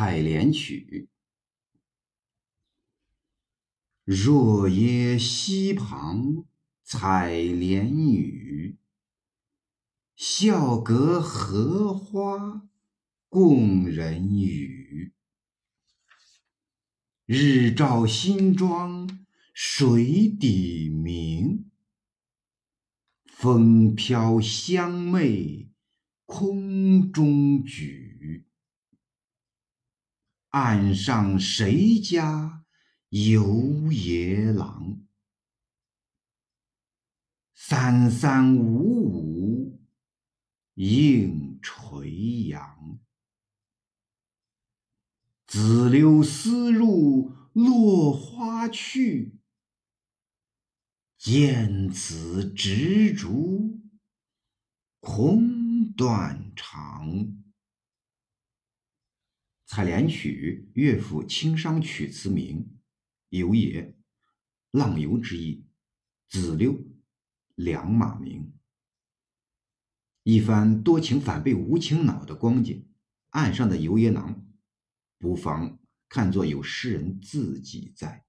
采莲曲。若耶溪旁采莲女，笑隔荷花共人语。日照新妆水底明，风飘香袂空中举。岸上谁家游野郎？三三五五映垂杨。紫柳丝入落花去，见此执烛空断肠。《采莲曲》乐府清商曲词名，游也，浪游之意。子溜，两马鸣。一番多情反被无情恼的光景，岸上的游野郎，不妨看作有诗人自己在。